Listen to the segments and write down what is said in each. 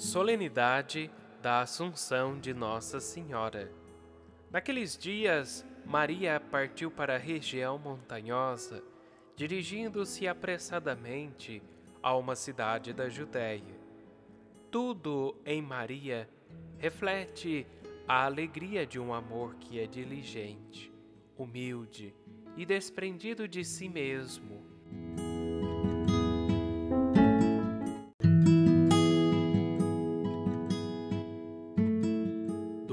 Solenidade da Assunção de Nossa Senhora. Naqueles dias, Maria partiu para a região montanhosa, dirigindo-se apressadamente a uma cidade da Judéia. Tudo em Maria reflete a alegria de um amor que é diligente, humilde e desprendido de si mesmo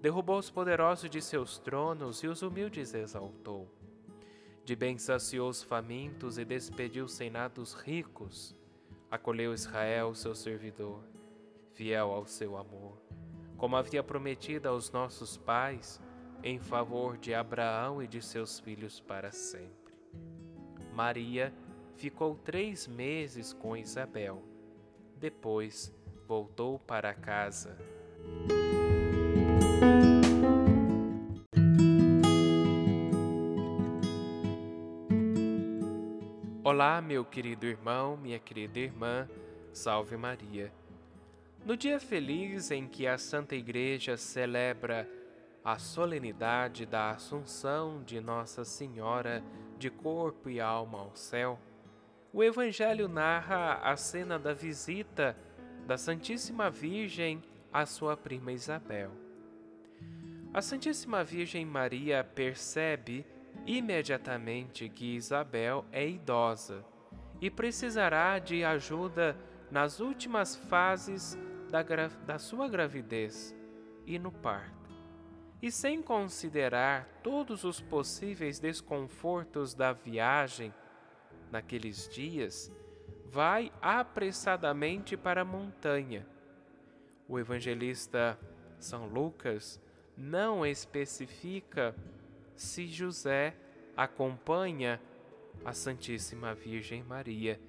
derrubou os poderosos de seus tronos e os humildes exaltou. De bem saciou os famintos e despediu sem nada os ricos. Acolheu Israel, seu servidor, fiel ao seu amor, como havia prometido aos nossos pais, em favor de Abraão e de seus filhos para sempre. Maria ficou três meses com Isabel. Depois voltou para casa. Olá, meu querido irmão, minha querida irmã, salve Maria. No dia feliz em que a Santa Igreja celebra a solenidade da Assunção de Nossa Senhora de corpo e alma ao céu, o Evangelho narra a cena da visita da Santíssima Virgem à sua prima Isabel. A Santíssima Virgem Maria percebe imediatamente que Isabel é idosa e precisará de ajuda nas últimas fases da, da sua gravidez e no parto. E sem considerar todos os possíveis desconfortos da viagem naqueles dias, vai apressadamente para a montanha. O evangelista São Lucas não especifica se José acompanha a Santíssima Virgem Maria,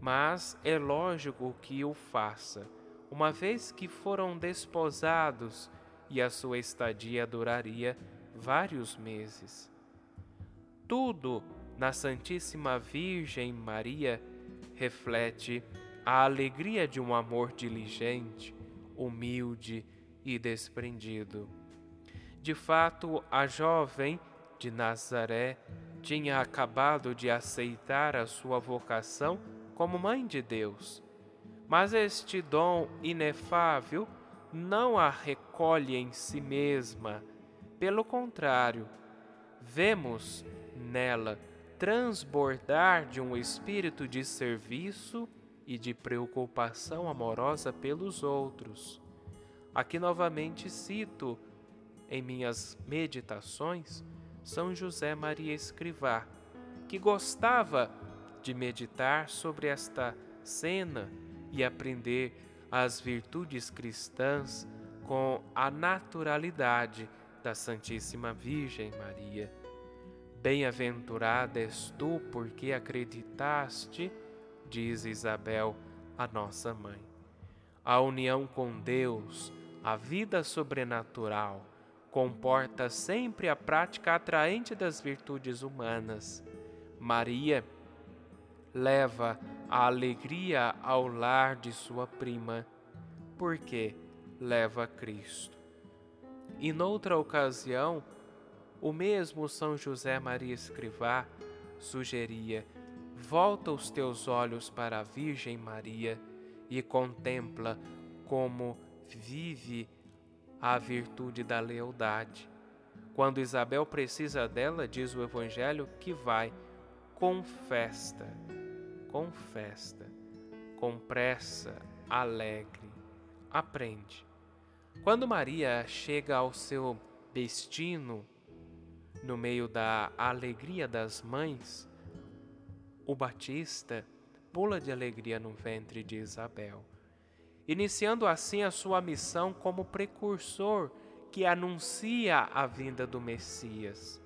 mas é lógico que o faça, uma vez que foram desposados e a sua estadia duraria vários meses. Tudo na Santíssima Virgem Maria reflete a alegria de um amor diligente, humilde e desprendido. De fato, a jovem de Nazaré tinha acabado de aceitar a sua vocação como mãe de Deus. Mas este dom inefável não a recolhe em si mesma. Pelo contrário, vemos nela transbordar de um espírito de serviço e de preocupação amorosa pelos outros. Aqui novamente cito em minhas meditações São José Maria Escrivá, que gostava de meditar sobre esta cena e aprender as virtudes cristãs com a naturalidade da Santíssima Virgem Maria. Bem-aventurada és tu porque acreditaste, diz Isabel, a nossa mãe. A união com Deus, A vida sobrenatural comporta sempre a prática atraente das virtudes humanas. Maria leva a alegria ao lar de sua prima, porque leva Cristo. E noutra ocasião, o mesmo São José Maria Escrivá sugeria: volta os teus olhos para a Virgem Maria e contempla como vive a virtude da lealdade. Quando Isabel precisa dela, diz o Evangelho, que vai com festa, com festa, com pressa, alegre, aprende. Quando Maria chega ao seu destino, no meio da alegria das mães, o Batista pula de alegria no ventre de Isabel, iniciando assim a sua missão como precursor que anuncia a vinda do Messias.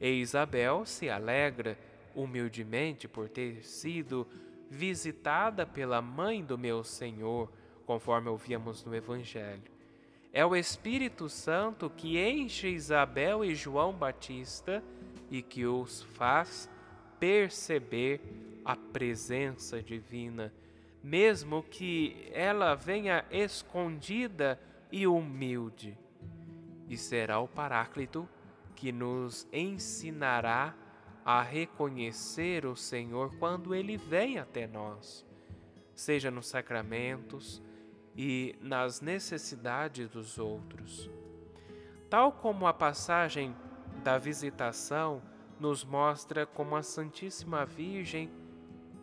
E Isabel se alegra humildemente por ter sido visitada pela mãe do meu Senhor, conforme ouvíamos no Evangelho. É o Espírito Santo que enche Isabel e João Batista e que os faz perceber a presença divina, mesmo que ela venha escondida e humilde. E será o Paráclito que nos ensinará a reconhecer o Senhor quando ele vem até nós, seja nos sacramentos, e nas necessidades dos outros. Tal como a passagem da visitação nos mostra como a Santíssima Virgem,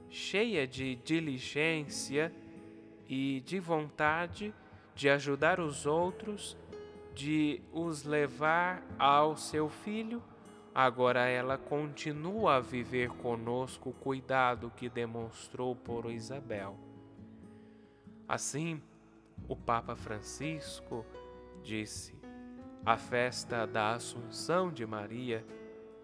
cheia de diligência e de vontade de ajudar os outros, de os levar ao seu filho, agora ela continua a viver conosco o cuidado que demonstrou por Isabel. Assim, o Papa Francisco disse: a festa da Assunção de Maria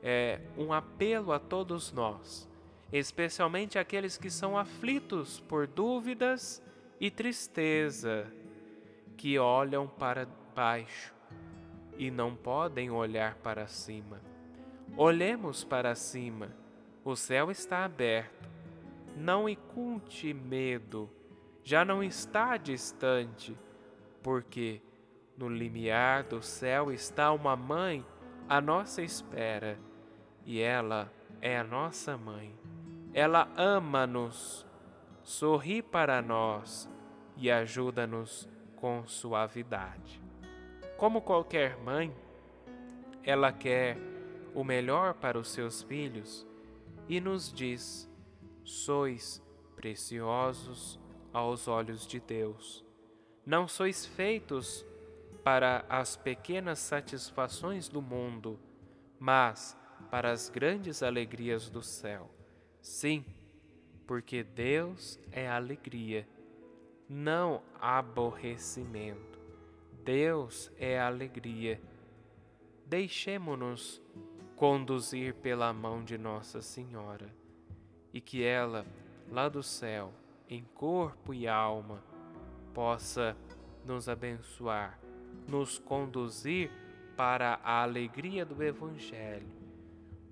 é um apelo a todos nós, especialmente aqueles que são aflitos por dúvidas e tristeza, que olham para baixo e não podem olhar para cima. Olhemos para cima, o céu está aberto. Não inculte medo já não está distante, porque no limiar do céu está uma mãe à nossa espera, e ela é a nossa mãe. Ela ama-nos, sorri para nós e ajuda-nos com suavidade. Como qualquer mãe, ela quer o melhor para os seus filhos e nos diz: sois preciosos aos olhos de Deus. Não sois feitos para as pequenas satisfações do mundo, mas para as grandes alegrias do céu. Sim, porque Deus é alegria, não aborrecimento. Deus é alegria. Deixemo-nos conduzir pela mão de Nossa Senhora e que ela, lá do céu, em corpo e alma, possa nos abençoar, nos conduzir para a alegria do Evangelho,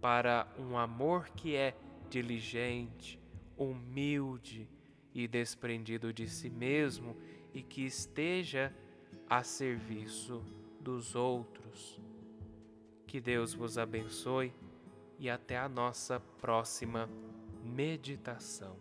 para um amor que é diligente, humilde e desprendido de si mesmo e que esteja a serviço dos outros. Que Deus vos abençoe e até a nossa próxima meditação.